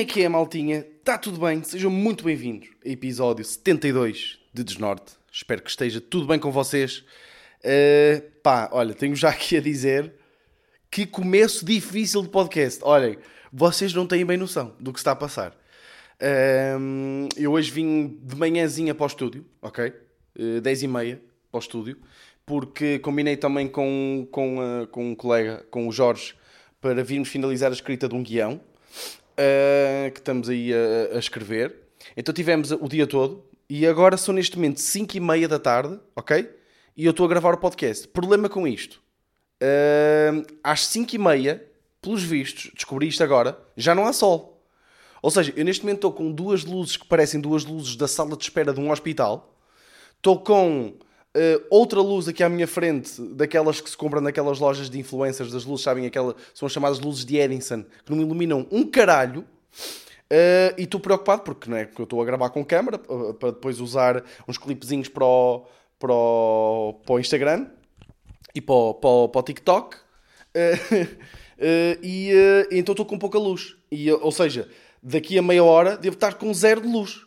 É que é, maltinha? Está tudo bem? Sejam muito bem-vindos a episódio 72 de Desnorte. Espero que esteja tudo bem com vocês. Uh, pá, olha, tenho já aqui a dizer que começo difícil de podcast. Olhem, vocês não têm bem noção do que está a passar. Uh, eu hoje vim de manhãzinha para o estúdio, ok? Uh, 10 e meia para o estúdio, porque combinei também com, com, uh, com um colega, com o Jorge, para virmos finalizar a escrita de um guião uh, que estamos aí a, a, escrever. Então tivemos o dia todo e agora são neste momento 5 e meia da tarde, ok? E eu estou a gravar o podcast. Problema com isto. Uh, às 5 e meia, pelos vistos, descobri isto agora, já não há sol. Ou seja, eu neste momento estou com duas luzes que parecem duas luzes da sala de espera de um hospital. Estou com Uh, outra luz aqui à minha frente, daquelas que se compram naquelas lojas de influencers, das luzes, sabem? Aquela, são as chamadas luzes de Edison, que não iluminam um caralho. Uh, e estou preocupado porque, não é, porque eu estou a gravar com câmera uh, para depois usar uns clipezinhos para o, para o, para o Instagram e para o, para o, para o TikTok. e então estou com pouca luz. E, ou seja, daqui a meia hora devo estar com zero de luz.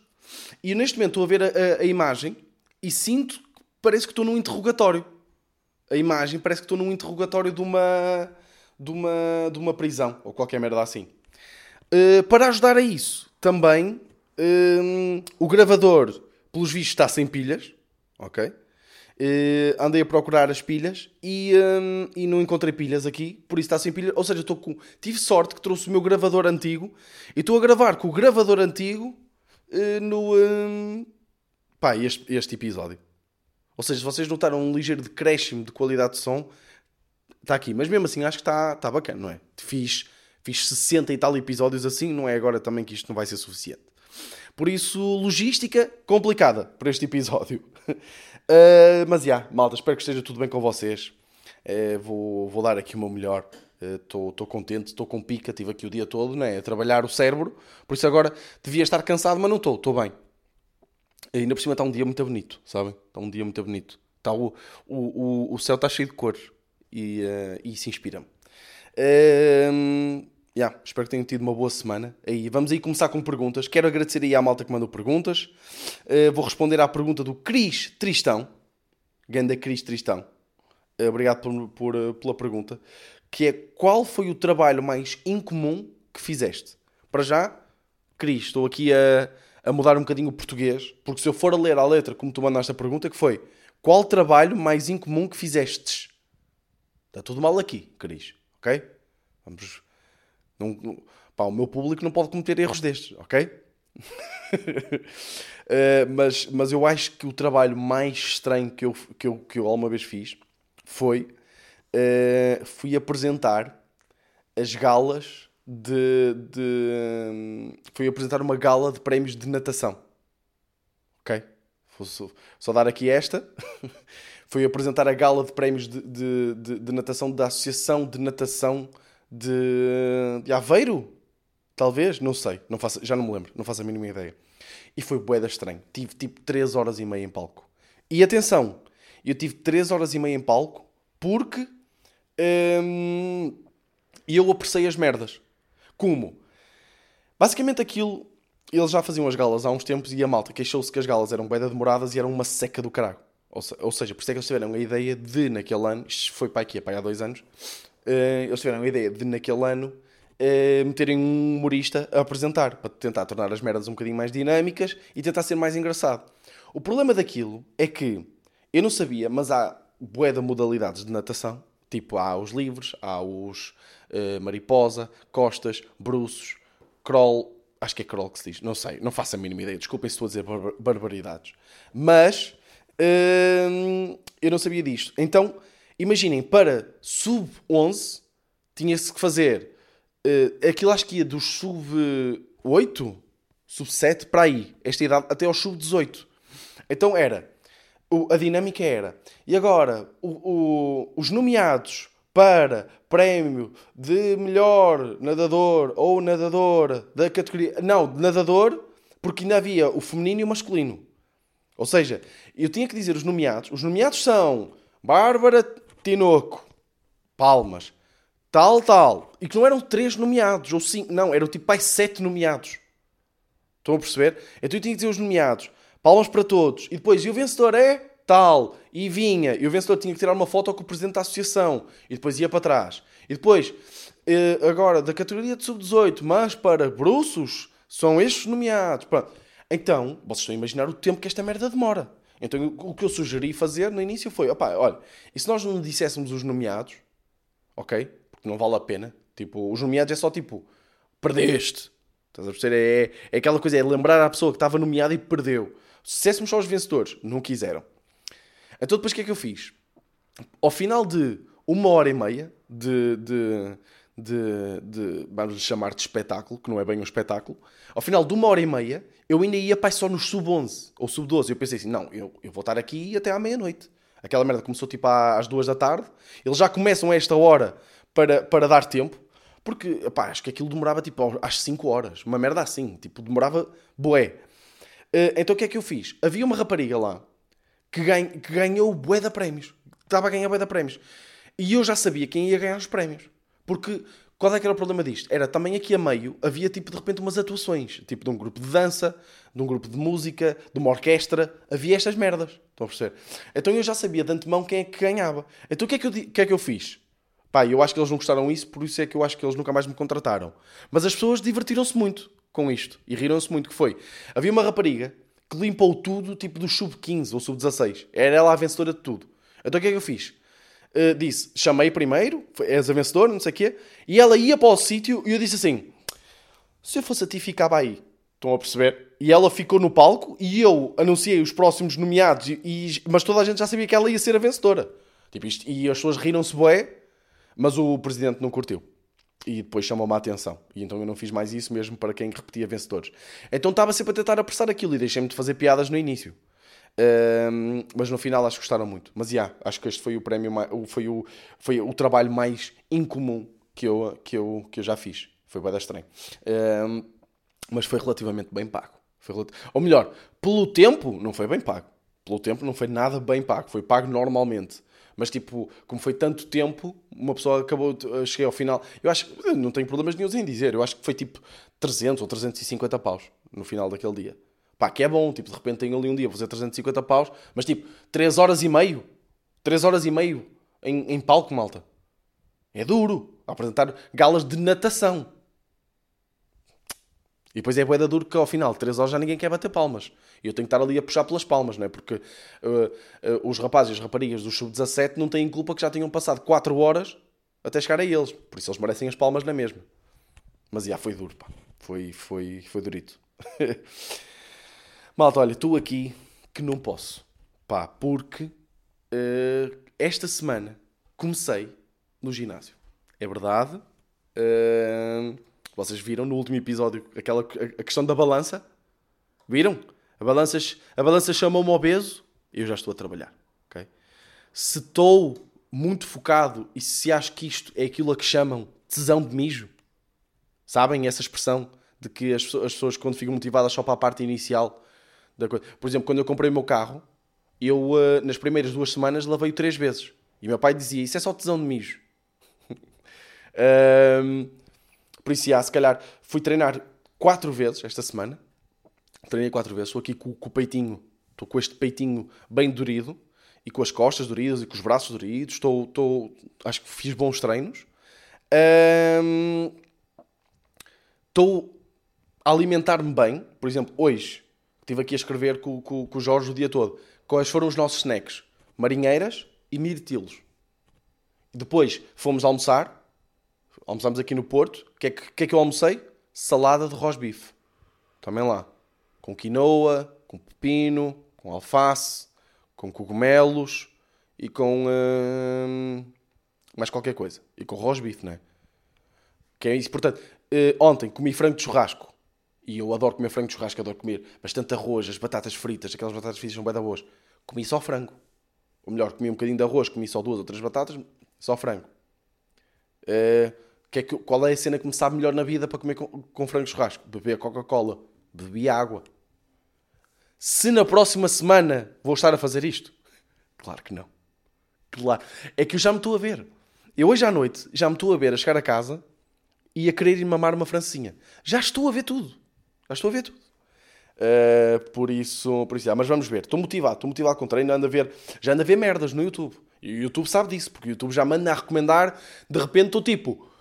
E neste momento estou a ver a, a, a imagem e sinto parece que estou num interrogatório. A imagem parece que estou num interrogatório de uma, de uma, de uma prisão, ou qualquer merda assim. Uh, para ajudar a isso, também uh, o gravador, pelos vistos, está sem pilhas. Ok? Uh, andei a procurar as pilhas e, e não encontrei pilhas aqui, por isso está sem pilhas. Ou seja, estou com... tive sorte que trouxe o meu gravador antigo e estou a gravar com o gravador antigo no. Um... Pá, este, este episódio. Ou seja, se vocês notaram um ligeiro decréscimo de qualidade de som, está aqui. Mas mesmo assim acho que está, está bacana, não é? Fiz, fiz 60 e tal episódios assim, não é agora também que isto não vai ser suficiente. Por isso, logística complicada para este episódio. uh, mas já, yeah, malta, espero que esteja tudo bem com vocês. Uh, vou, vou dar aqui o meu melhor. Estou uh, contente, estou com pica, estive aqui o dia todo né, a trabalhar o cérebro. Por isso agora devia estar cansado, mas não estou, estou bem. Ainda por cima está um dia muito bonito, sabem? Está um dia muito bonito. Está o, o, o, o céu está cheio de cores e, uh, e isso inspira-me. Uh, yeah, espero que tenham tido uma boa semana. Aí, vamos aí começar com perguntas. Quero agradecer aí à malta que mandou perguntas. Uh, vou responder à pergunta do Cris Tristão. Ganda Cris Tristão. Uh, obrigado por, por, pela pergunta. Que é qual foi o trabalho mais incomum que fizeste? Para já, Cris, estou aqui a a mudar um bocadinho o português, porque se eu for a ler a letra como tu mandaste a pergunta, que foi qual trabalho mais incomum que fizestes? Está tudo mal aqui, Cris, ok? Vamos. Não, não, pá, o meu público não pode cometer erros destes, ok? uh, mas, mas eu acho que o trabalho mais estranho que eu, que eu, que eu alguma vez fiz foi uh, fui apresentar as galas de, de. Fui apresentar uma gala de prémios de natação. Ok? Vou só, dar aqui esta. Fui apresentar a gala de prémios de, de, de, de, natação da Associação de Natação de, de Aveiro? Talvez? Não sei. Não faço, já não me lembro. Não faço a mínima ideia. E foi boeda estranho. Tive tipo 3 horas e meia em palco. E atenção, eu tive 3 horas e meia em palco porque hum, eu apreciei as merdas. Como? Basicamente aquilo, eles já faziam as galas há uns tempos e a malta queixou-se que as galas eram bem demoradas e eram uma seca do caralho. Ou, se, ou, seja, por isso é que eles tiveram a ideia de, naquele ano, isto foi para aqui, para há dois anos, uh, eles tiveram a ideia de, naquele ano, uh, meterem um humorista a apresentar, para tentar tornar as merdas um bocadinho mais dinâmicas e tentar ser mais engraçado. O problema daquilo é que, eu não sabia, mas há bué de modalidades de natação, tipo, há os livres, há os uh, mariposa, costas, bruços, crawl. Acho que é crawl que se diz, não sei, não faço a mínima ideia. Desculpem se estou a dizer bar barbaridades. Mas uh, eu não sabia disto. Então, imaginem, para sub-11 tinha-se que fazer uh, aquilo, acho que ia do sub-8, sub-7 para aí, esta idade, até ao sub-18. Então era a dinâmica era. E agora, o, o, os nomeados para prémio de melhor nadador ou nadadora da categoria. Não, de nadador, porque ainda havia o feminino e o masculino. Ou seja, eu tinha que dizer os nomeados. Os nomeados são Bárbara Tinoco, palmas. tal, tal. E que não eram três nomeados, ou cinco, não, eram tipo pai sete nomeados. Estão a perceber? Então eu tinha que dizer os nomeados, palmas para todos, e depois, e o vencedor é tal, e vinha, e o vencedor tinha que tirar uma foto com o presidente da associação, e depois ia para trás. E depois, eh, agora, da categoria de sub-18, mas para bruços, são estes nomeados. Então, vocês estão a imaginar o tempo que esta merda demora. Então, o que eu sugeri fazer no início foi: opá, olha, e se nós não disséssemos os nomeados, ok? Porque não vale a pena. Tipo, os nomeados é só tipo, perdeste. Estás a perceber? É, é aquela coisa, é lembrar à pessoa que estava nomeada e perdeu. Se dissessemos só os vencedores, não quiseram. Então, depois o que é que eu fiz? Ao final de uma hora e meia de, de, de, de vamos chamar de espetáculo, que não é bem um espetáculo, ao final de uma hora e meia, eu ainda ia pai só nos sub-11 ou sub-12. Eu pensei assim, não, eu, eu vou estar aqui até à meia-noite. Aquela merda começou tipo às duas da tarde. Eles já começam a esta hora para, para dar tempo. Porque, pá, acho que aquilo demorava tipo às 5 horas. Uma merda assim. Tipo, demorava bué. Uh, então o que é que eu fiz? Havia uma rapariga lá que, que ganhou bué de prémios. Estava a ganhar bué de prémios. E eu já sabia quem ia ganhar os prémios. Porque qual é que era o problema disto? Era também aqui a meio havia tipo de repente umas atuações, tipo de um grupo de dança, de um grupo de música, de uma orquestra, havia estas merdas. Estão a perceber? Então eu já sabia de antemão quem é que ganhava. Então o que é que eu, que é que eu fiz? Pá, eu acho que eles não gostaram disso, por isso é que eu acho que eles nunca mais me contrataram. Mas as pessoas divertiram-se muito com isto e riram-se muito. Que foi? Havia uma rapariga que limpou tudo, tipo do sub-15 ou sub-16. Era ela a vencedora de tudo. Então o que é que eu fiz? Uh, disse, chamei primeiro, és a vencedora, não sei o quê, e ela ia para o sítio e eu disse assim: se eu fosse a ti, ficava aí. Estão a perceber? E ela ficou no palco e eu anunciei os próximos nomeados, e, e, mas toda a gente já sabia que ela ia ser a vencedora. Tipo, isto, e as pessoas riram-se bué, mas o presidente não curtiu. E depois chamou-me a atenção. E então eu não fiz mais isso mesmo para quem repetia vencedores. Então estava sempre a tentar apressar aquilo e deixei-me de fazer piadas no início. Um, mas no final acho que gostaram muito. Mas já, yeah, acho que este foi o prémio, foi o, foi o trabalho mais incomum que eu, que eu, que eu já fiz. Foi bem estranho. Um, mas foi relativamente bem pago. Foi relativ... Ou melhor, pelo tempo não foi bem pago. Pelo tempo não foi nada bem pago. Foi pago normalmente. Mas tipo, como foi tanto tempo, uma pessoa acabou. De... Cheguei ao final. Eu acho que não tenho problemas nenhum em dizer. Eu acho que foi tipo 300 ou 350 paus no final daquele dia. Pá, que é bom, tipo, de repente tenho ali um dia, vou fazer 350 paus, mas tipo, 3 horas e meio, 3 horas e meio em, em palco, malta. É duro. apresentar galas de natação. E depois é boeda duro que ao final, 3 horas já ninguém quer bater palmas. E eu tenho que estar ali a puxar pelas palmas, não é? Porque uh, uh, os rapazes e as raparigas do sub-17 não têm culpa que já tenham passado 4 horas até chegar a eles. Por isso eles merecem as palmas na mesma. Mas já foi duro, pá. Foi, foi, foi durito. Malta, olha, estou aqui que não posso. Pá, porque uh, esta semana comecei no ginásio. É verdade. Uh, vocês viram no último episódio aquela, a questão da balança? Viram? A balança, a balança chamou-me obeso e eu já estou a trabalhar. Okay? Se estou muito focado e se acho que isto é aquilo a que chamam tesão de mijo, sabem essa expressão de que as pessoas, quando ficam motivadas só para a parte inicial, da coisa. Por exemplo, quando eu comprei o meu carro, eu uh, nas primeiras duas semanas lavei-o três vezes. E meu pai dizia: Isso é só tesão de mijo. um, por isso, já, se calhar, fui treinar quatro vezes esta semana. Treinei quatro vezes. Estou aqui com, com o peitinho, estou com este peitinho bem dorido e com as costas doridas e com os braços doridos. Estou, estou acho que fiz bons treinos. Um, estou a alimentar-me bem. Por exemplo, hoje Estive aqui a escrever com, com, com o Jorge o dia todo. Quais foram os nossos snacks? Marinheiras e mirtilos. Depois fomos almoçar. Almoçámos aqui no Porto. O que, é que, que é que eu almocei? Salada de rosbife. Também lá. Com quinoa, com pepino, com alface, com cogumelos e com hum, mais qualquer coisa. E com rosbife, não é? Que é isso. Portanto, uh, ontem comi frango de churrasco e eu adoro comer frango de churrasco, adoro comer bastante arroz, as batatas fritas, aquelas batatas fritas são bem de arroz. Comi só frango. Ou melhor, comi um bocadinho de arroz, comi só duas ou três batatas, só frango. Uh, que é que, qual é a cena que me sabe melhor na vida para comer com, com frango churrasco? Beber Coca-Cola. Bebi água. Se na próxima semana vou estar a fazer isto? Claro que não. Claro. É que eu já me estou a ver. Eu hoje à noite já me estou a ver a chegar a casa e a querer ir mamar uma francinha. Já estou a ver tudo. Já estou a ver tudo. Uh, por isso, por isso, ah, mas vamos ver. Estou motivado, estou motivado com o treino. Ando a ver, já ando a ver merdas no YouTube. E o YouTube sabe disso, porque o YouTube já manda a recomendar. De repente estou tipo,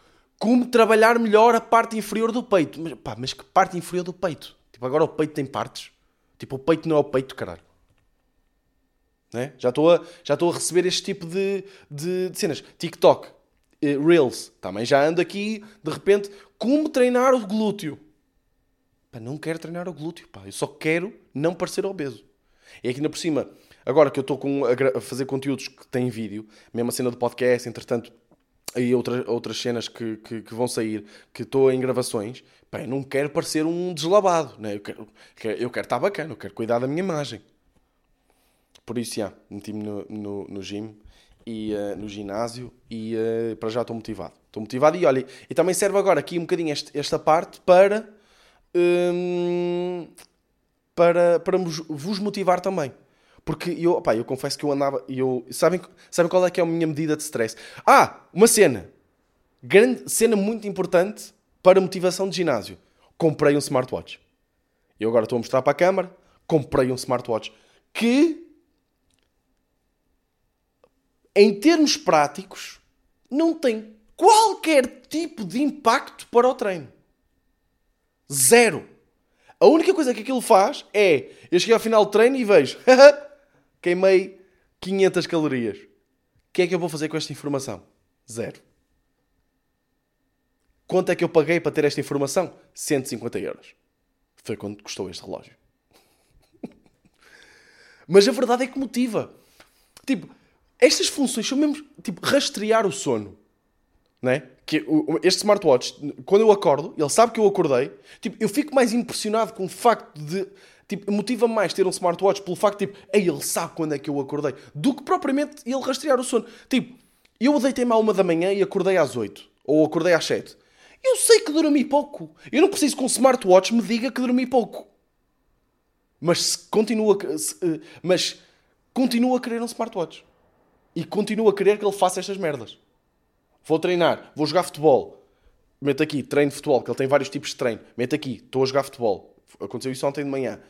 como trabalhar melhor a parte inferior do peito. Mas, pá, mas que parte inferior do peito? Tipo, agora o peito tem partes. Tipo, o peito não é o peito, caralho. Né? Já estou a, já estou a receber este tipo de, de, de cenas. TikTok, eh, Reels, também já ando aqui, de repente, como treinar o glúteo. Pá, não quero treinar o glúteo, pá. Eu só quero não parecer obeso. E aqui ainda por cima, agora que eu estou a, fazer conteúdos que têm vídeo, mesmo a cena do podcast, entretanto, aí outras, outras cenas que, que, que vão sair, que estou em gravações, eu não quero parecer um deslabado, né? eu, quero, eu quero estar bacana, eu quero cuidar da minha imagem. Por isso, já, meti-me no, no, no gym e uh, no ginásio e uh, para já estou motivado. Estou motivado e olha, e também serve agora aqui um bocadinho este, esta parte para, um, para, para vos motivar também. Porque eu, pá, eu confesso que eu andava. Eu, sabem, sabem qual é que é a minha medida de stress? Ah, uma cena. Grande, cena muito importante para motivação de ginásio. Comprei um smartwatch. Eu agora estou a mostrar para a câmara. Comprei um smartwatch que em termos práticos, não tem qualquer tipo de impacto para o treino. Zero. A única coisa que aquilo faz é eu cheguei ao final do treino e vejo queimei 500 calorias. O que é que eu vou fazer com esta informação? Zero. Quanto é que eu paguei para ter esta informação? 150 euros. Foi quanto custou este relógio. Mas a verdade é que motiva. Tipo, estas funções são mesmo, tipo, rastrear o sono. Né? Que este smartwatch, quando eu acordo, ele sabe que eu acordei, tipo, eu fico mais impressionado com o facto de. Tipo, motiva-me mais ter um smartwatch pelo facto tipo, Ei, ele sabe quando é que eu acordei, do que propriamente ele rastrear o sono. Tipo, eu deitei-me à uma da manhã e acordei às oito, ou acordei às sete. Eu sei que dormi pouco. Eu não preciso que um smartwatch me diga que dormi pouco. Mas se continua, se, eh, mas continua a querer um smartwatch e continuo a querer que ele faça estas merdas. Vou treinar, vou jogar futebol. Meto aqui, treino de futebol, que ele tem vários tipos de treino. Meto aqui, estou a jogar futebol. Aconteceu isso ontem de manhã.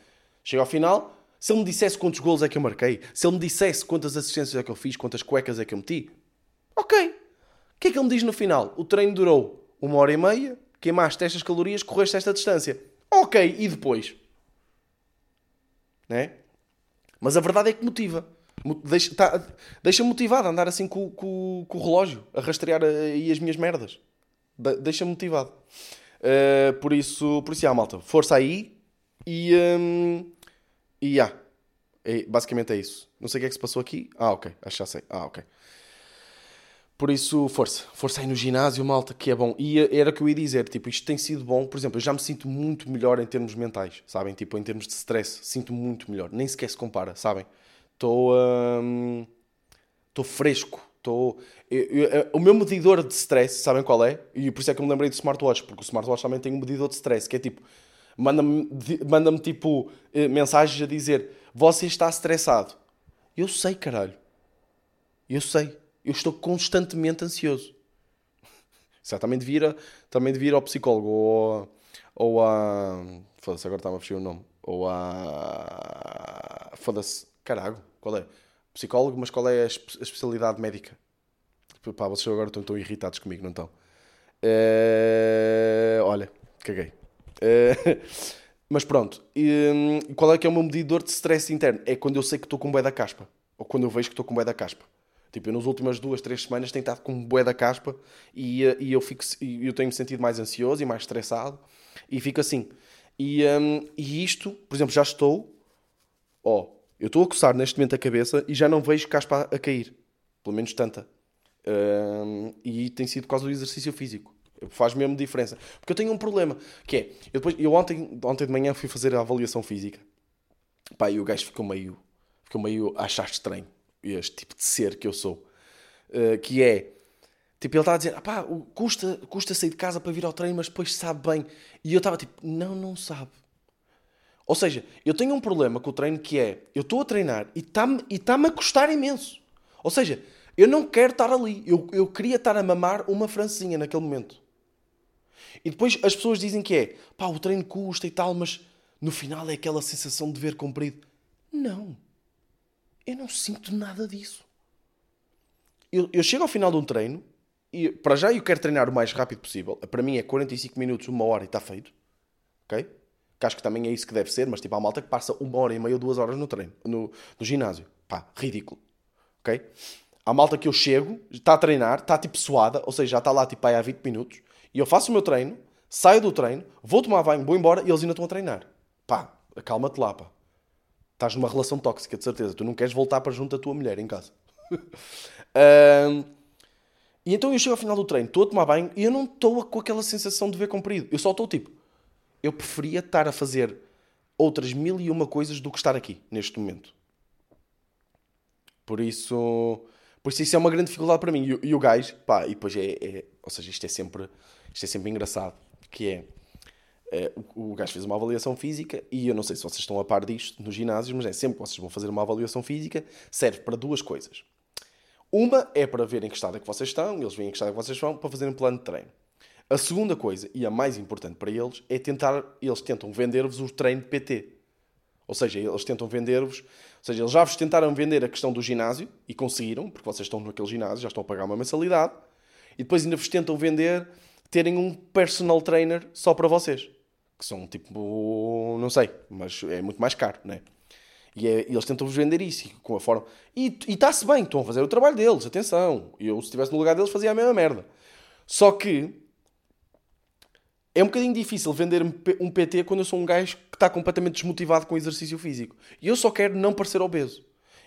Chega ao final, se ele me dissesse quantos gols é que eu marquei, se ele me dissesse quantas assistências é que eu fiz, quantas cuecas é que eu meti, ok. O que é que ele me diz no final? O treino durou uma hora e meia, queimaste estas calorias, correste esta distância. Ok, e depois? Né? Mas a verdade é que motiva. Deixa, tá, deixa motivado a andar assim com, com, com, o relógio, a rastrear aí as minhas merdas. Deixa motivado. Uh, por isso, por isso, já, malta, força aí e. Um, e já. É, basicamente é isso. Não sei o que é que se passou aqui. Ah, ok. Acho que já sei. Ah, ok. Por isso, força. Força aí no ginásio, malta, que é bom. E era o que eu ia dizer, tipo, isto tem sido bom. Por exemplo, eu já me sinto muito melhor em termos mentais, sabem? Tipo, em termos de stress, sinto-me muito melhor. Nem sequer se compara, sabem? Estou hum, estou fresco. Estou... o meu medidor de stress, sabem qual é? E por isso é que eu me lembrei do smartwatch, porque o smartwatch também tem um medidor de stress, que é tipo, manda-me, manda-me tipo eh, mensagens a dizer você está estressado. Eu sei, caralho. Eu sei. Eu estou constantemente ansioso. Já também devia também devia ir ao psicólogo ou, ou a. Foda-se, agora está-me a fugir o nome. Ou a. Foda-se. Carago, qual é? Psicólogo, mas qual é a, especialidade médica? Pá, vocês agora estão, tão irritados comigo, não estão? Uh, olha, caguei. Uh, mas pronto, e, um, qual é que é o meu medidor de stress interno? É quando eu sei que estou com bué da caspa. Ou quando eu vejo que estou com bué da caspa. Tipo, eu nas últimas duas, três semanas tenho estado com bué da caspa e, eh, e eu, eu tenho-me sentido mais ansioso e mais estressado e fico assim. E, um, e isto, por exemplo, já estou, ó, eu estou a coçar neste momento a cabeça e já não vejo caspa a cair. Pelo menos tanta. Um, e tem sido por causa do exercício físico. Faz mesmo diferença. Porque eu tenho um problema, que é, eu, depois, eu ontem, ontem de manhã fui fazer a avaliação física. Pá, e o gajo ficou meio, ficou meio a achar estranho este tipo de ser que eu sou. Uh, que é, tipo, ele estava a dizer, pá, custa, custa sair de casa para vir ao treino, mas depois sabe bem. E eu estava tipo, não, não sabe. Ou seja, eu tenho um problema com o treino que é, eu estou a treinar e está-me e tá a custar imenso. Ou seja, Eu não quero estar ali. Eu, eu queria estar a mamar uma francesinha naquele momento. E depois as pessoas dizem que é pá, o treino custa e tal, mas no final é aquela sensação de ver comprido. Não. Eu não sinto nada disso. Eu, eu chego ao final de um treino e para já eu quero treinar o mais rápido possível. Para mim é 45 minutos, uma hora e está feito. Ok? Que acho que também é isso que deve ser, mas tipo, há malta que passa uma hora e meia ou duas horas no treino, no, no ginásio. Pá, ridículo. Ok? Há malta que eu chego, está a treinar, está tipo suada, ou seja, já está lá tipo aí há 20 minutos, e eu faço o meu treino, saio do treino, vou tomar banho, vou embora e eles ainda estão a treinar. Pá, acalma-te lá, pá. Estás numa relação tóxica, de certeza. Tu não queres voltar para junto da tua mulher em casa. um, e então eu chego ao final do treino, estou a tomar banho e eu não estou com aquela sensação de ver comprido. Eu só estou tipo, eu preferia estar a fazer outras mil e uma coisas do que estar aqui, neste momento. Por isso, por isso isso é uma grande dificuldade para mim. E, e o gajo, pá, e depois é, é, ou seja, isto é sempre, isto é sempre engraçado, que é, é o, o gajo fez uma avaliação física e eu não sei se vocês estão a par disto no ginásio, mas é sempre que vocês vão fazer uma avaliação física, serve para duas coisas. Uma é para ver em que estado é que vocês estão, eles veem em que estado é que vocês estão, para fazerem um plano de treino. A segunda coisa, e a mais importante para eles, é tentar, eles tentam vender-vos o treino de PT. Ou seja, eles tentam vender-vos, ou seja, eles já vos tentaram vender a questão do ginásio e conseguiram, porque vocês estão naquele ginásio, já estão a pagar uma mensalidade, e depois ainda vos tentam vender terem um personal trainer só para vocês. Que são tipo, não sei, mas é muito mais caro, né? E, é, e eles tentam-vos vender isso com a forma. E está-se bem, estão a fazer o trabalho deles, atenção. Eu, se estivesse no lugar deles, fazia a mesma merda. Só que é um bocadinho difícil vender um PT quando eu sou um gajo que está completamente desmotivado com exercício físico. E eu só quero não parecer obeso.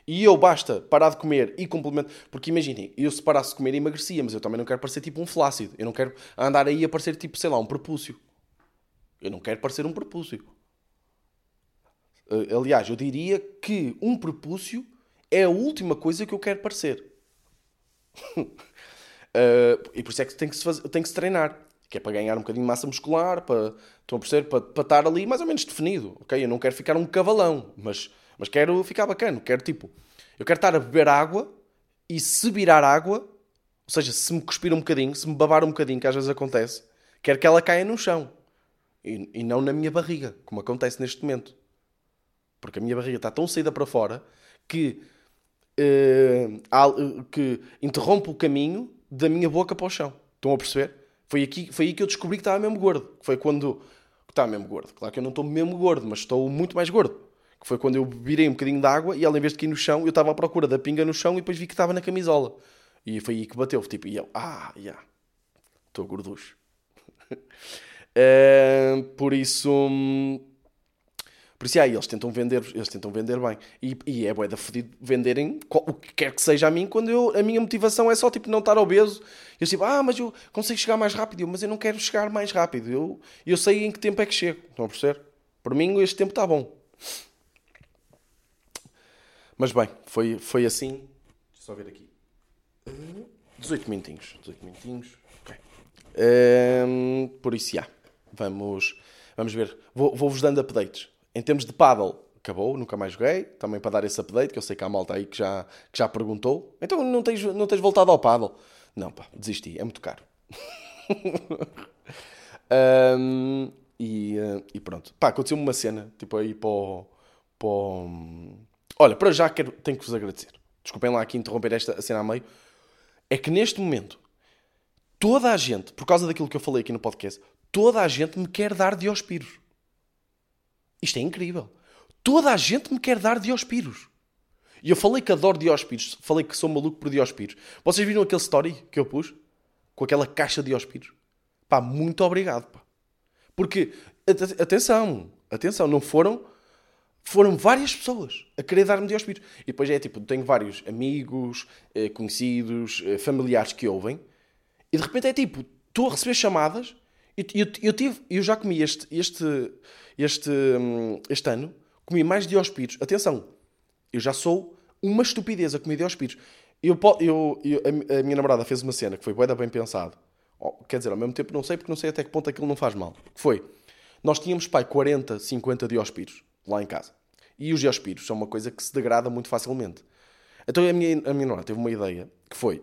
E eu basta parar de comer e complementar. Porque imaginem, eu se parasse de comer emagrecia, mas eu também não quero parecer tipo um flácido. Eu não quero andar aí a parecer tipo, sei lá, um prepúcio. Eu não quero parecer um prepúcio. Eh, aliás, eu diria que um prepúcio é a última coisa que eu quero parecer. uh, e por isso é que tem que se, fazer, tem que se treinar que é para ganhar um bocadinho de massa muscular, para, estão a perceber, para, para estar ali mais ou menos definido, ok? Eu não quero ficar um cavalão, mas, mas quero ficar bacana, quero tipo, eu quero estar a beber água e se virar água, ou seja, se me cuspir um bocadinho, se me babar um bocadinho, que às vezes acontece, quero que ela caia no chão e, e não na minha barriga, como acontece neste momento. Porque a minha barriga está tão saída para fora que, uh, que interrompe o caminho da minha boca para o chão. Estão a perceber? Foi, aqui, foi aí que eu descobri que estava mesmo gordo. Foi quando. Estava mesmo gordo. Claro que eu não estou mesmo gordo, mas estou muito mais gordo. Que foi quando eu virei um bocadinho de água e ela, em vez de cair no chão, eu estava à procura da pinga no chão e depois vi que estava na camisola. E foi aí que bateu. Tipo, e eu, ah, já. Estou gorducho. uh, por isso. Por isso, aí, eles tentam vender, eles tentam vender bem. E, e é bué da fodido venderem o que quer que seja a mim, quando eu, a minha motivação é só, tipo, não estar obeso. Eu tipo, ah, mas eu consigo chegar mais rápido. Mas eu não quero chegar mais rápido. Eu, eu sei em que tempo é que chego. Estão a perceber? Por mim, este tempo está bom. Mas bem, foi, foi assim. Deixa só ver aqui. 18 minutinhos. 18 minutinhos. Okay. Um, por isso, já. Vamos, vamos ver. Vou-vos vou dando updates. Em termos de paddle, acabou, nunca mais joguei. Também para dar esse update, que eu sei que há malta aí que já, que já perguntou. Então não tens, não tens voltado ao paddle? Não, pá, desisti, é muito caro. um, e, uh, e, pronto. Pá, aconteceu-me uma cena, tipo aí para o... Para o... Olha, para já quero, tenho que vos agradecer. Desculpem lá aqui interromper esta cena a meio. É que neste momento, toda a gente, por causa daquilo que eu falei aqui no podcast, toda a gente me quer dar Diospiros. Isto é incrível. Toda a gente me quer dar Diospiros. E eu falei que adoro Diospiros. Falei que sou maluco por Diospiros. Vocês viram aquele story que eu pus? Com aquela caixa de Diospiros? Pá, muito obrigado, pá. Porque, atenção, atenção, não foram... Foram várias pessoas a querer dar-me Diospiros. E depois é tipo, tenho vários amigos, eh, conhecidos, eh, familiares que ouvem. E de repente é tipo, estou a receber chamadas. Eu, eu, eu, tive, eu já comi este, este este, hum, este ano, comi mais Diospiros. Atenção, eu já sou uma estupidez a comer Diospiros. Eu, eu, eu, a, minha namorada fez uma cena que foi bem, bem pensado. Quer dizer, ao mesmo tempo não sei, porque não sei até que ponto aquilo não faz mal. Que foi, nós tínhamos, pai, 40, 50 Diospiros lá em casa. E os Diospiros são uma coisa que se degrada muito facilmente. Então a minha, a minha namorada teve uma ideia que foi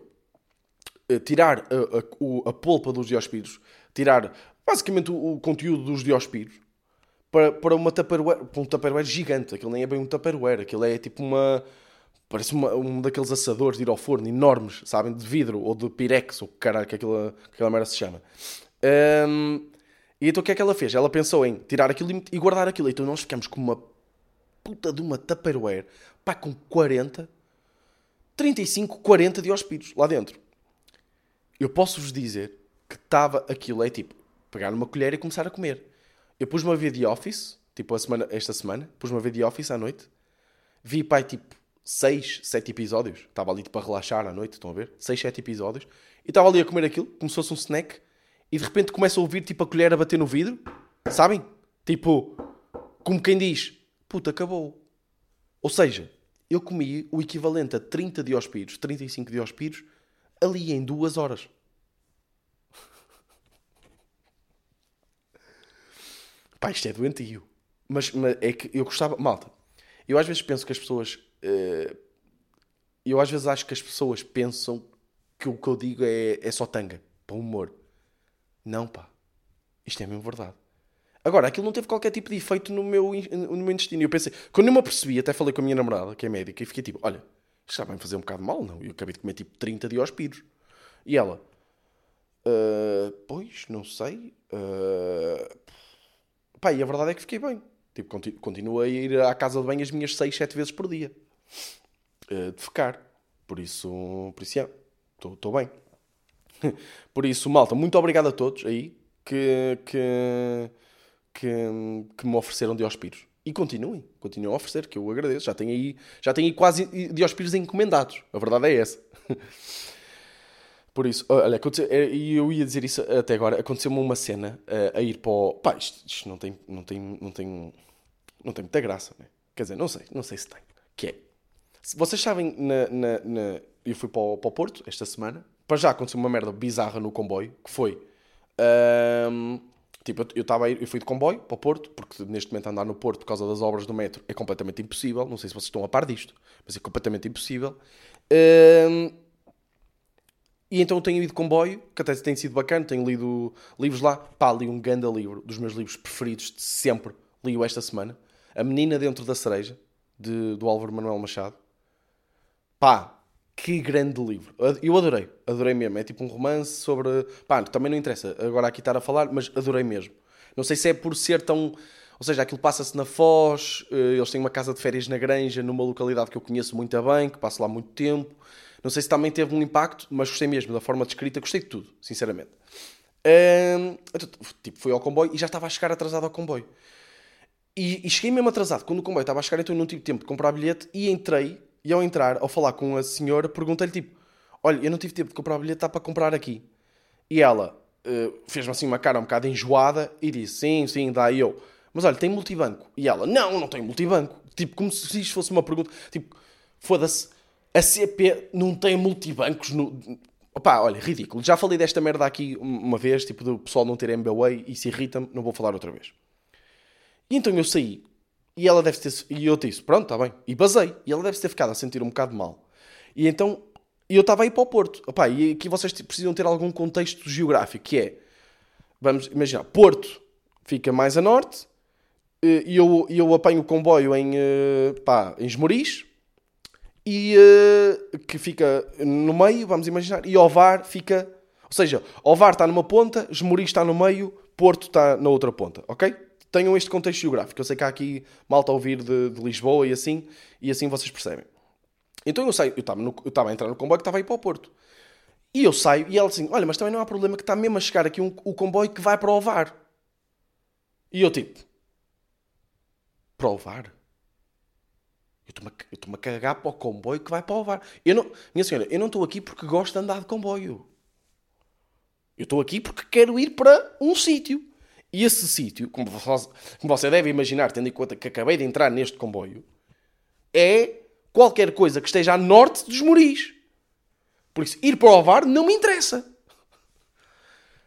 uh, tirar a, a, o, a polpa dos diospiros, tirar basicamente o, o conteúdo dos diospiros para, para, uma tupperware, para um tupperware gigante. Aquilo nem é bem um tupperware, aquilo é tipo uma. Parece uma, um daqueles assadores de ir ao forno enormes, sabem? De vidro ou de pirex, ou caralho que aquela, que aquela merda se chama. Um, e então o que é que ela fez? Ela pensou em tirar aquilo e guardar aquilo. Então nós ficamos com uma puta de uma Tupperware, pá, com 40, 35, 40 de hóspedes lá dentro. Eu posso-vos dizer que estava aquilo, é tipo, pegar uma colher e começar a comer. Eu pus-me a ver The Office, tipo a semana, esta semana, pus-me a ver The Office à noite, vi, pai, tipo, 6, 7 episódios. Estava ali tipo relaxar à noite, estão a ver? 6, 7 episódios. E estava ali a comer aquilo, como se fosse um snack. E de repente começa a ouvir tipo a colher a bater no vidro. Sabem? Tipo, como quem diz, puta, acabou. Ou seja, eu comi o equivalente a 30 diospiros, 35 diospiros, ali em duas horas. Pá, isto é doentio. Mas, mas é que eu gostava. Malta, eu às vezes penso que as pessoas. Uh, eu às vezes acho que as pessoas pensam que o que eu digo é, é só tanga, para o humor. Não, pá. Isto é mesmo verdade. Agora, aquilo não teve qualquer tipo de efeito no meu, no meu intestino. Eu pensei, quando eu me apercebi, até falei com a minha namorada, que é médica, e fiquei tipo: olha, isto já vai me fazer um bocado mal, não? Eu acabei de comer tipo 30 diospiros. E ela, uh, pois, não sei. Uh... Pá, e a verdade é que fiquei bem. Tipo, continuo a ir à casa de banho as minhas 6, 7 vezes por dia. Uh, de ficar. Por isso, por isso, estou bem. Por isso, malta, muito obrigado a todos aí que, que, que, que me ofereceram Diospiros. E continuem, continuem a oferecer, que eu agradeço. Já tenho aí, já tenho aí quase Diospiros encomendados. A verdade é essa. Por isso, olha, é, e eu ia dizer isso até agora, aconteceu-me uma cena a, a ir para o... Pá, isto, isto, não, tem, não, tem, não, tem, não tem muita graça, né? Quer dizer, não sei, não sei se tem. Que é, vocês sabem, na, na, na, eu fui para o, para o Porto esta semana, para já aconteceu uma merda bizarra no comboio, que foi... Um, tipo, eu, estava eu fui de comboio para o Porto, porque neste momento andar no Porto por causa das obras do metro é completamente impossível. Não sei se vocês estão a par disto, mas é completamente impossível. Um, e então eu tenho ido de comboio, que até tem sido bacana, tenho lido livros lá. Pá, li um grande livro, dos meus livros preferidos de sempre. Li-o esta semana. A Menina Dentro da Cereja, de, do Álvaro Manuel Machado. Pá, que grande livro. Eu adorei, adorei mesmo. É tipo um romance sobre. Pá, também não interessa agora aqui estar a falar, mas adorei mesmo. Não sei se é por ser tão. Ou seja, aquilo passa-se na Foz, eh, eles têm uma casa de férias na Granja, numa localidade que eu conheço muito bem, que passo lá muito tempo. Não sei se também teve um impacto, mas gostei mesmo da forma de escrita, gostei de tudo, sinceramente. Um, então, tipo, fui ao comboio e já estava a chegar atrasado ao comboio. E, e, cheguei mesmo atrasado. Quando o comboio estava a chegar, então eu não tive tempo de comprar bilhete e entrei. E ao entrar, ao falar com a senhora, perguntei-lhe tipo: Olha, eu não tive tempo de comprar bilhete, está para comprar aqui. E ela uh, fez-me assim uma cara um bocado enjoada e disse: Sim, sim, dá. E eu: Mas olha, tem multibanco. E ela: Não, não tem multibanco. Tipo, como se isto fosse uma pergunta. Tipo, foda-se a CP não tem multibancos no. Opá, olha, ridículo. Já falei desta merda aqui uma vez, tipo, do pessoal não ter MBWay e se irrita-me, não vou falar outra vez. E então eu saí e ela deve ter. E eu disse, pronto, está bem. E basei. E ela deve ter ficado a sentir um bocado mal. E então eu estava aí para o Porto. Opá, e aqui vocês precisam ter algum contexto geográfico, que é. Vamos imaginar, Porto fica mais a norte eh, e eu, eu apanho o comboio em, eh, pá, em Esmoriz e uh, que fica no meio, vamos imaginar, e Ovar fica. Ou seja, Ovar está numa ponta, Esmoriz está no meio, Porto está na outra ponta, ok? Tenham este contexto geográfico. Eu sei que há aqui malta a ouvir de, de Lisboa e assim, e assim vocês percebem. Então eu saio, eu estava a entrar no comboio que estava aí para o Porto. E eu saio e ela assim: Olha, mas também não há problema que está mesmo a chegar aqui um, o comboio que vai para o Ovar. E eu tipo: Para o Ovar? Eu estou-me a cagar para o comboio que vai para o VAR. Eu não, minha senhora, eu não estou aqui porque gosto de andar de comboio. Eu estou aqui porque quero ir para um sítio. E esse sítio, como você, como você deve imaginar, tendo em conta que acabei de entrar neste comboio, é qualquer coisa que esteja a norte dos Moris. Por isso, ir para o VAR não me interessa.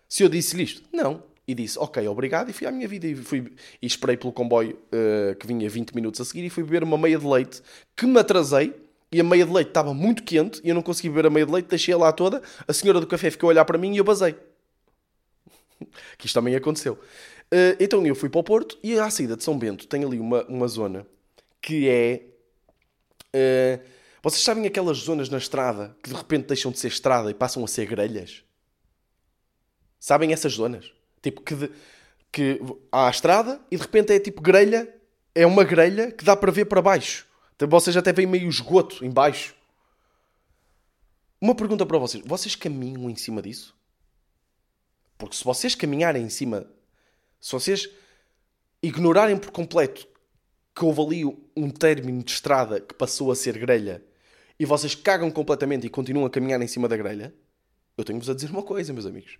Se eu disse-lhe isto, não e disse ok, obrigado, e fui à minha vida. E, fui, e esperei pelo comboio uh, que vinha 20 minutos a seguir e fui beber uma meia de leite que me atrasei. e a meia de leite estava muito quente e eu não consegui beber a meia de leite, deixei-a lá toda. A senhora do café ficou a olhar para mim e eu basei. Que isto também aconteceu. Uh, então eu fui para o Porto e à saída de São Bento tem ali uma, uma zona que é. Uh, vocês sabem aquelas zonas na estrada que de repente deixam de ser estrada e passam a ser grelhas? Sabem essas zonas? Tipo, que, de, que há a estrada e de repente é tipo grelha, é uma grelha que dá para ver para baixo. Então, vocês até veem meio esgoto em baixo. Uma pergunta para vocês: vocês caminham em cima disso? Porque se vocês caminharem em cima, se vocês ignorarem por completo que houve ali um término de estrada que passou a ser grelha e vocês cagam completamente e continuam a caminhar em cima da grelha, eu tenho-vos a dizer uma coisa, meus amigos.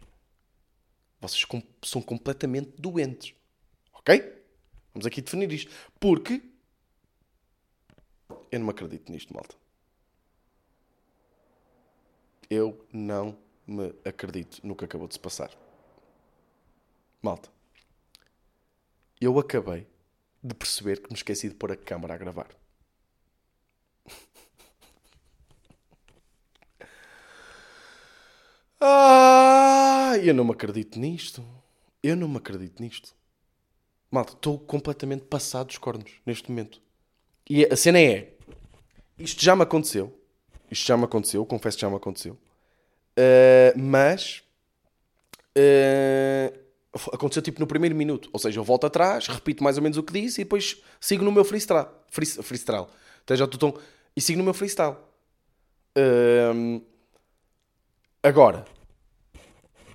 Vocês são completamente doentes. Ok? Vamos aqui definir isto. Porque eu não acredito nisto, malta. Eu não me acredito no que acabou de se passar. Malta, eu acabei de perceber que me esqueci de pôr a câmara a gravar. ah, eu não me acredito nisto. Eu não me acredito nisto. Malta, estou completamente passado dos cornos neste momento. E a cena é: isto já me aconteceu. Isto já me aconteceu, confesso que já me aconteceu. Uh, mas uh, aconteceu tipo no primeiro minuto. Ou seja, eu volto atrás, repito mais ou menos o que disse e depois sigo no meu freestyle. freestyle. Então já estou E sigo no meu freestyle. Agora,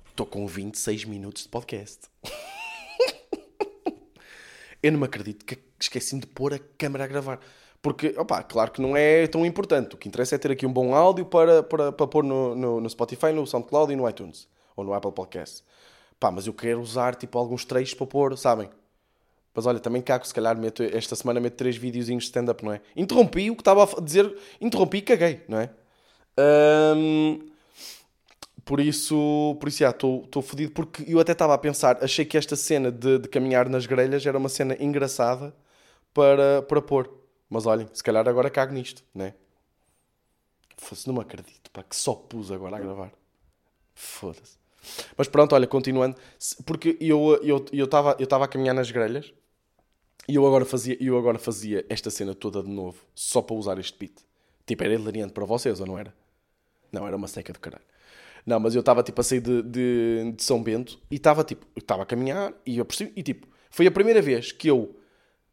estou com 26 minutos de podcast. eu não me acredito que esqueci de pôr a câmera a gravar. Porque, opá, claro que não é tão importante. O que interessa é ter aqui um bom áudio para, para, para pôr no, no, no Spotify, no SoundCloud e no iTunes. Ou no Apple Podcast. Pá, mas eu quero usar, tipo, alguns trechos para pôr, sabem? Mas olha, também cago, se calhar, meto, esta semana meto três videozinhos de stand-up, não é? Interrompi o que estava a dizer, interrompi e caguei, não é? Um, por isso, por isso, já, estou fodido, porque eu até estava a pensar, achei que esta cena de, de, caminhar nas grelhas era uma cena engraçada para, para pôr. Mas olhem, se calhar agora cago nisto, né? Foda-se, não me acredito, pá, que só pus agora a gravar. Foda-se. Mas pronto, olha, continuando, porque eu eu eu estava eu a caminhar nas grelhas e eu agora fazia eu agora fazia esta cena toda de novo, só para usar este beat. Tipo, era hilariante para vocês, ou não era? Não, era uma seca de caralho. Não, mas eu estava tipo a sair de, de, de São Bento e estava tipo, estava a caminhar e eu percebi, e tipo, foi a primeira vez que eu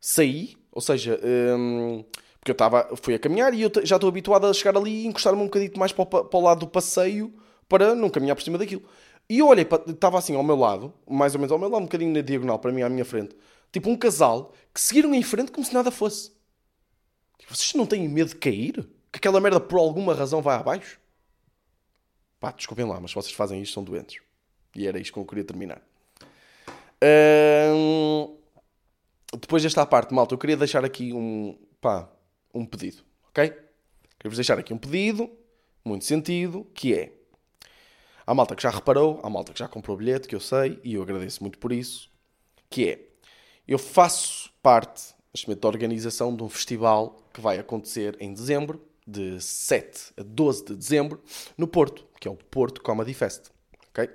saí, ou seja, hum, porque eu estava, fui a caminhar e eu já estou habituado a chegar ali e encostar-me um bocadinho mais para o, para o lado do passeio para não caminhar por cima daquilo. E eu olhei, estava assim ao meu lado, mais ou menos ao meu lado, um bocadinho na diagonal, para mim, à minha frente, tipo um casal que seguiram em frente como se nada fosse. Vocês não têm medo de cair? Que aquela merda por alguma razão vai abaixo? Pá, desculpem lá, mas vocês fazem isto são doentes. E era isto que eu queria terminar. depois desta parte, malta, eu queria deixar aqui um, pá, um pedido, ok? Queria-vos deixar aqui um pedido, muito sentido, que é... Há malta que já reparou, há malta que já comprou o bilhete, que eu sei, e eu agradeço muito por isso, que é... Eu faço parte, neste momento, da organização de um festival que vai acontecer em dezembro, de 7 a 12 de dezembro, no Porto, que é o Porto Comedy Fest. Ok?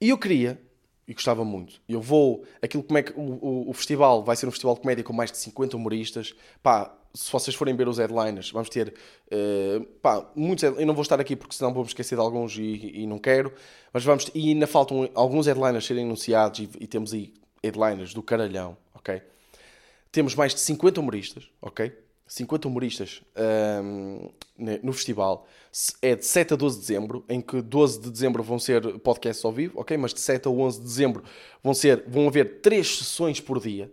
E eu queria, e gostava muito, eu vou. Aquilo como é que. O, o, o, festival vai ser um festival de comédia com mais de 50 humoristas. Pá, se vocês forem ver os headliners, vamos ter. Uh, pá, muitos. Eu não vou estar aqui porque senão vou-me esquecer de alguns e, e, não quero. Mas vamos. E ainda faltam alguns headliners serem anunciados e, e temos aí headliners do caralhão, ok? Temos mais de 50 humoristas, ok? 50 humoristas um, no festival. É de 7 a 12 de dezembro, em que 12 de dezembro vão ser podcasts ao vivo, ok? Mas de 7 a 11 de dezembro vão, ser, vão haver 3 sessões por dia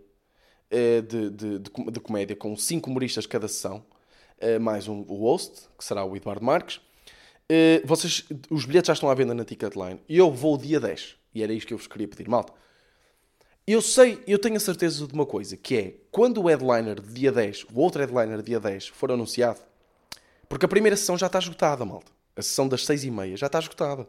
de, de, de, de, comédia, com 5 humoristas cada sessão, uh, mais um, o host, que será o Eduardo Marques. Uh, vocês, os bilhetes já estão à venda na Ticketline. Eu vou dia 10. E era isto que eu vos queria pedir, malta eu sei, eu tenho a certeza de uma coisa, que é quando o headliner de dia 10, o outro headliner de dia 10 for anunciado, porque a primeira sessão já está esgotada, malta. A sessão das 6 e meia já está esgotada.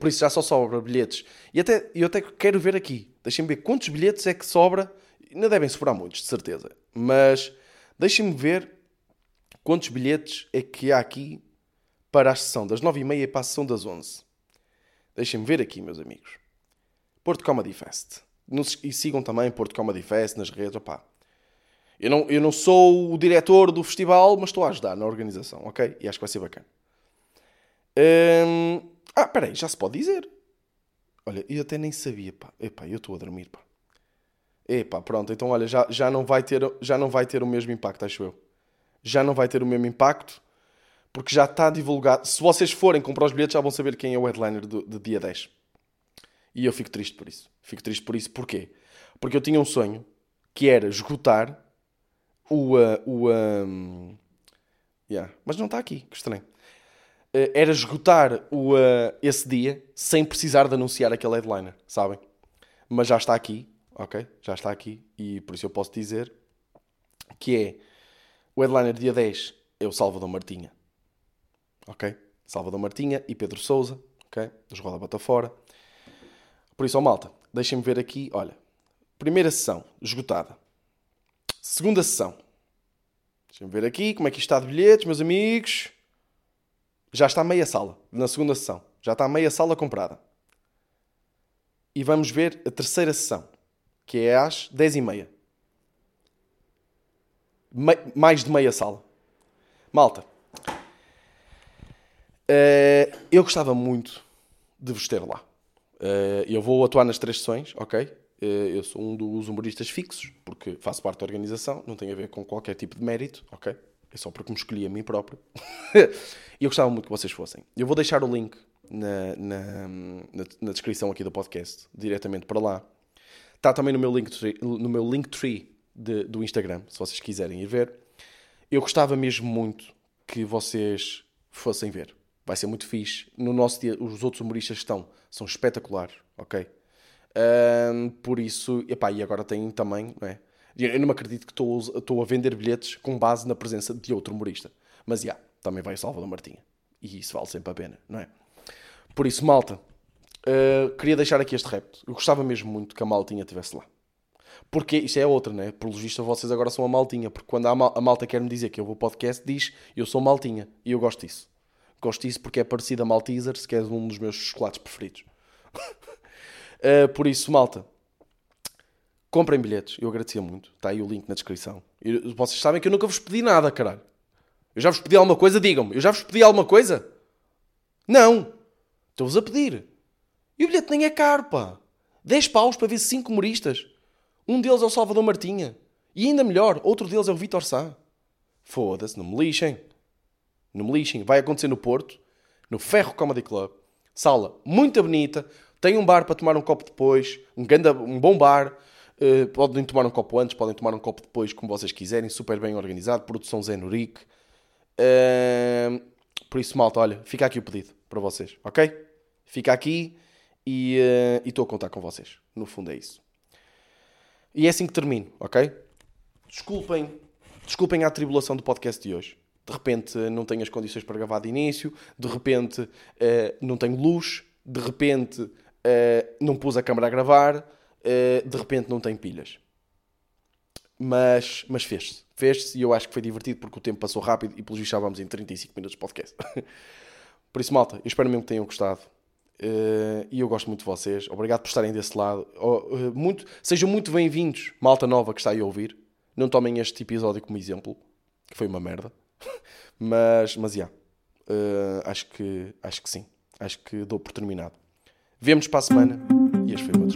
Por isso já só sobra bilhetes. E até, eu até quero ver aqui. Deixem-me ver quantos bilhetes é que sobra. Ainda devem sobrar muitos, de certeza. Mas deixem-me ver quantos bilhetes é que há aqui para a sessão das 9h30 para a sessão das 11 Deixem-me ver aqui, meus amigos. Porto Comedy Fest. E sigam também Porto Comedy Fest nas redes. Eu, não, eu não sou o diretor do festival, mas estou a ajudar na organização, ok? E acho que vai ser bacana. Hum... Ah, peraí, já se pode dizer. Olha, eu até nem sabia, pá. Epá, eu estou a dormir, pá. Epá, pronto, então olha, já, já, não vai ter, já não vai ter o mesmo impacto, acho eu. Já não vai ter o mesmo impacto, porque já está divulgado. Se vocês forem comprar os bilhetes, já vão saber quem é o headliner do, dia 10. E eu fico triste por isso. Fico triste por isso, porquê? Porque eu tinha um sonho que era esgotar o. Uh, o um... yeah. Mas não está aqui, que estranho. Uh, era esgotar o, uh, esse dia sem precisar de anunciar aquele headliner, sabem? Mas já está aqui, ok? Já está aqui e por isso eu posso dizer que é o headliner dia 10 é o Salvador Martinha, ok? Salvador Martinha e Pedro Souza, ok? Dos Roda Bota Fora. Por isso, ó malta, deixem-me ver aqui, olha, primeira sessão, esgotada. Segunda sessão. Deixem-me ver aqui como é que está de bilhetes, meus amigos. Já está meia sala, na segunda sessão. Já está meia sala comprada. E vamos ver a terceira sessão, que é às 10h30. Me mais de meia sala. Malta, uh, eu gostava muito de vos ter lá. Uh, eu vou atuar nas três sessões, ok? Uh, eu sou um dos humoristas fixos, porque faço parte da organização, não tem a ver com qualquer tipo de mérito, ok? É só porque me escolhi a mim próprio. e eu gostava muito que vocês fossem. Eu vou deixar o link na, na, na, na descrição aqui do podcast, diretamente para lá. Está também no meu Linktree, no meu Linktree de, do Instagram, se vocês quiserem ir ver. Eu gostava mesmo muito que vocês fossem ver. Vai ser muito fixe. No nosso dia, os outros humoristas estão, são espetaculares, ok? Um, por isso, epá, e agora tem também, não é? Eu não acredito que estou, estou a vender bilhetes com base na presença de outro humorista. Mas, já, yeah, também vai o Salvador Martinha. E isso vale sempre a pena, não é? Por isso, malta, uh, queria deixar aqui este repto. Eu gostava mesmo muito que a maltinha estivesse lá. Porque isto é outra, né? Por visto, vocês agora são a maltinha. Porque quando a, mal, a malta quer me dizer que eu vou podcast, diz eu sou maltinha. E eu gosto disso. Gosto disso porque é parecido a Maltesers, que é um dos meus chocolates preferidos. uh, por isso, malta, comprem bilhetes. Eu agradecia muito. Está aí o link na descrição. E vocês sabem que eu nunca vos pedi nada, caralho. Eu já vos pedi alguma coisa? Digam-me. Eu já vos pedi alguma coisa? Não. Estou-vos a pedir. E o bilhete nem é caro, pá. 10 paus para ver 5 humoristas. Um deles é o Salvador Martinha. E ainda melhor, outro deles é o Vitor Sá. Foda-se, não me lixem. Não me lixem. Vai acontecer no Porto, no Ferro Comedy Club. Sala muito bonita. Tem um bar para tomar um copo depois. Um, ganda, um bom bar. Uh, podem tomar um copo antes, podem tomar um copo depois, como vocês quiserem. Super bem organizado. Produção Zé Nurique. Uh, por isso, malta, olha, fica aqui o pedido para vocês, ok? Fica aqui e uh, estou a contar com vocês. No fundo é isso. E é assim que termino, ok? Desculpem, desculpem a tribulação do podcast de hoje. De repente não tenho as condições para gravar de início, de repente uh, não tenho luz, de repente uh, não pus a câmera a gravar, de repente não tenho pilhas. Mas, mas fez-se. Fez-se e eu acho que foi divertido porque o tempo passou rápido e pelo visto já vamos em 35 minutos de podcast. Por isso, malta, eu espero mesmo que tenham gostado. Uh, e eu gosto muito de vocês. Obrigado por estarem desse lado. Uh, muito, sejam muito bem-vindos, malta nova que está aí a ouvir. Não tomem este episódio como exemplo, que foi uma merda. mas, mas. Yeah, uh, acho, que, acho que sim. Acho que dou por terminado. Vemos para a semana e este foi o meu